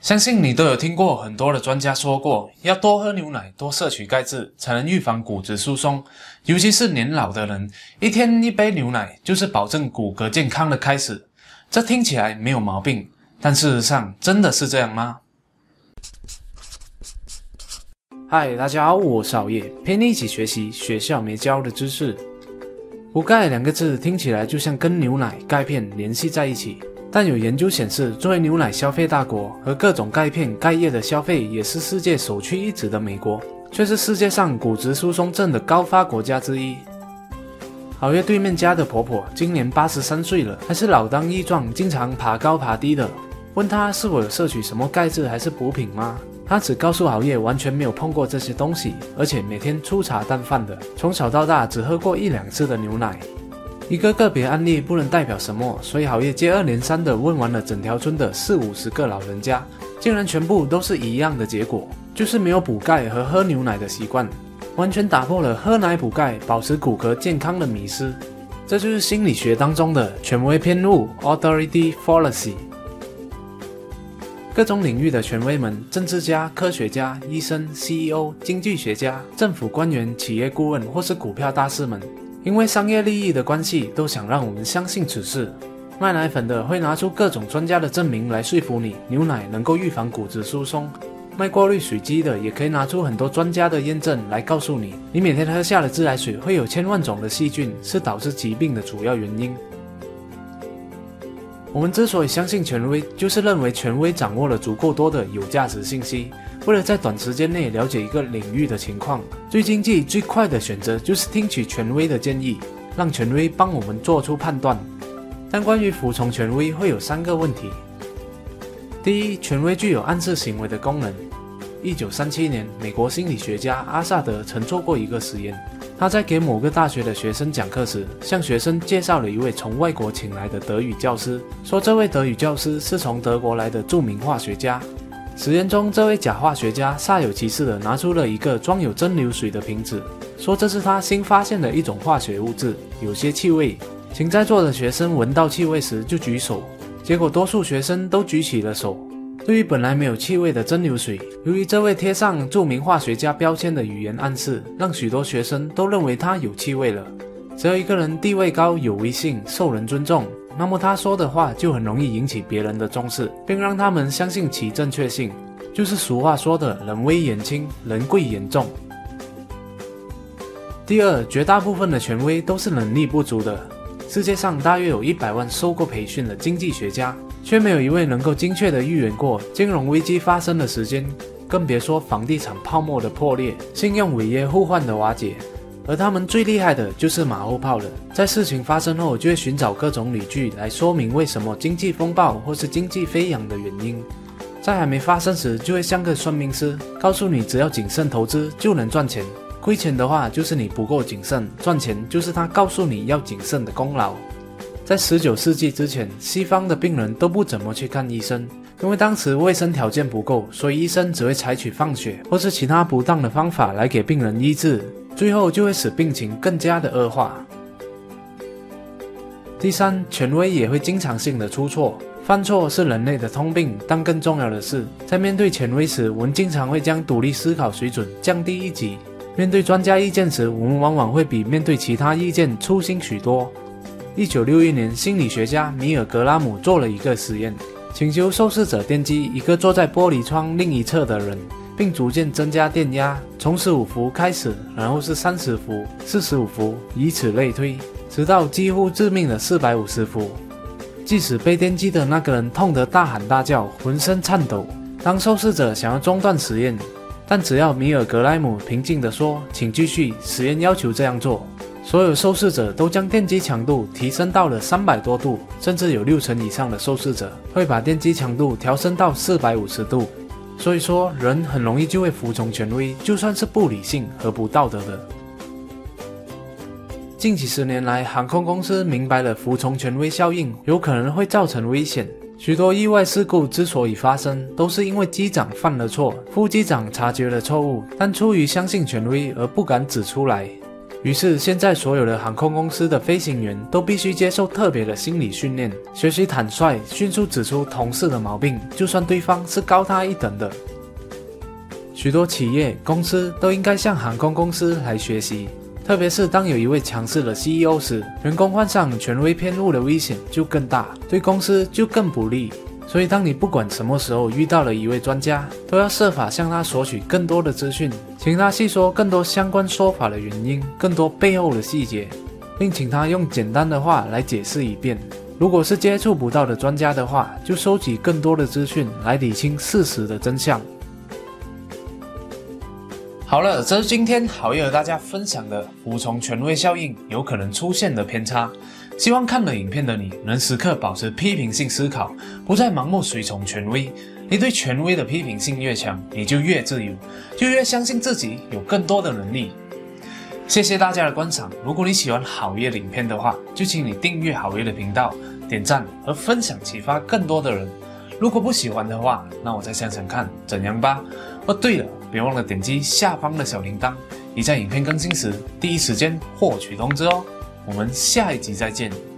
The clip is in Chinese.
相信你都有听过很多的专家说过，要多喝牛奶，多摄取钙质，才能预防骨质疏松。尤其是年老的人，一天一杯牛奶就是保证骨骼健康的开始。这听起来没有毛病，但事实上真的是这样吗？嗨，大家好，我是熬夜，陪你一起学习学校没教的知识。补钙两个字听起来就像跟牛奶、钙片联系在一起。但有研究显示，作为牛奶消费大国和各种钙片、钙液的消费也是世界首屈一指的美国，却是世界上骨质疏松症的高发国家之一。好月对面家的婆婆今年八十三岁了，还是老当益壮，经常爬高爬低的。问她是否有摄取什么钙质还是补品吗？她只告诉熬夜完全没有碰过这些东西，而且每天粗茶淡饭的，从小到大只喝过一两次的牛奶。一个个别案例不能代表什么，所以好业接二连三的问完了整条村的四五十个老人家，竟然全部都是一样的结果，就是没有补钙和喝牛奶的习惯，完全打破了喝奶补钙、保持骨骼健康的迷思。这就是心理学当中的权威偏误 （authority fallacy）。各种领域的权威们，政治家、科学家、医生、CEO、经济学家、政府官员、企业顾问或是股票大师们。因为商业利益的关系，都想让我们相信此事。卖奶粉的会拿出各种专家的证明来说服你，牛奶能够预防骨质疏松；卖过滤水机的也可以拿出很多专家的验证来告诉你，你每天喝下的自来水会有千万种的细菌，是导致疾病的主要原因。我们之所以相信权威，就是认为权威掌握了足够多的有价值信息。为了在短时间内了解一个领域的情况，最经济、最快的选择就是听取权威的建议，让权威帮我们做出判断。但关于服从权威，会有三个问题：第一，权威具有暗示行为的功能。一九三七年，美国心理学家阿萨德曾做过一个实验，他在给某个大学的学生讲课时，向学生介绍了一位从外国请来的德语教师，说这位德语教师是从德国来的著名化学家。实验中，这位假化学家煞有其事地拿出了一个装有蒸馏水的瓶子，说这是他新发现的一种化学物质，有些气味，请在座的学生闻到气味时就举手。结果，多数学生都举起了手。对于本来没有气味的蒸馏水，由于这位贴上著名化学家标签的语言暗示，让许多学生都认为它有气味了。只要一个人地位高、有威信、受人尊重。那么他说的话就很容易引起别人的重视，并让他们相信其正确性，就是俗话说的“人微言轻，人贵言重”。第二，绝大部分的权威都是能力不足的。世界上大约有一百万受过培训的经济学家，却没有一位能够精确地预言过金融危机发生的时间，更别说房地产泡沫的破裂、信用违约互换的瓦解。而他们最厉害的就是马后炮了，在事情发生后就会寻找各种理据来说明为什么经济风暴或是经济飞扬的原因，在还没发生时就会像个算命师，告诉你只要谨慎投资就能赚钱，亏钱的话就是你不够谨慎，赚钱就是他告诉你要谨慎的功劳。在十九世纪之前，西方的病人都不怎么去看医生，因为当时卫生条件不够，所以医生只会采取放血或是其他不当的方法来给病人医治。最后就会使病情更加的恶化。第三，权威也会经常性的出错，犯错是人类的通病。但更重要的是，在面对权威时，我们经常会将独立思考水准降低一级。面对专家意见时，我们往往会比面对其他意见粗心许多。一九六一年，心理学家米尔格拉姆做了一个实验，请求受试者电击一个坐在玻璃窗另一侧的人。并逐渐增加电压，从十五伏开始，然后是三十伏、四十五伏，以此类推，直到几乎致命的四百五十伏。即使被电击的那个人痛得大喊大叫，浑身颤抖。当受试者想要中断实验，但只要米尔格莱姆平静地说：“请继续，实验要求这样做。”所有受试者都将电击强度提升到了三百多度，甚至有六成以上的受试者会把电击强度调升到四百五十度。所以说，人很容易就会服从权威，就算是不理性和不道德的。近几十年来，航空公司明白了服从权威效应有可能会造成危险。许多意外事故之所以发生，都是因为机长犯了错，副机长察觉了错误，但出于相信权威而不敢指出来。于是，现在所有的航空公司的飞行员都必须接受特别的心理训练，学习坦率、迅速指出同事的毛病，就算对方是高他一等的。许多企业公司都应该向航空公司来学习，特别是当有一位强势的 CEO 时，员工患上权威偏误的危险就更大，对公司就更不利。所以，当你不管什么时候遇到了一位专家，都要设法向他索取更多的资讯，请他细说更多相关说法的原因，更多背后的细节，并请他用简单的话来解释一遍。如果是接触不到的专家的话，就收集更多的资讯来理清事实的真相。好了，这是今天好友和大家分享的服从权威效应有可能出现的偏差。希望看了影片的你能时刻保持批评性思考，不再盲目随从权威。你对权威的批评性越强，你就越自由，就越相信自己有更多的能力。谢谢大家的观赏。如果你喜欢好业的影片的话，就请你订阅好业的频道，点赞和分享，启发更多的人。如果不喜欢的话，那我再想想看怎样吧。哦，对了，别忘了点击下方的小铃铛，你在影片更新时第一时间获取通知哦。我们下一集再见。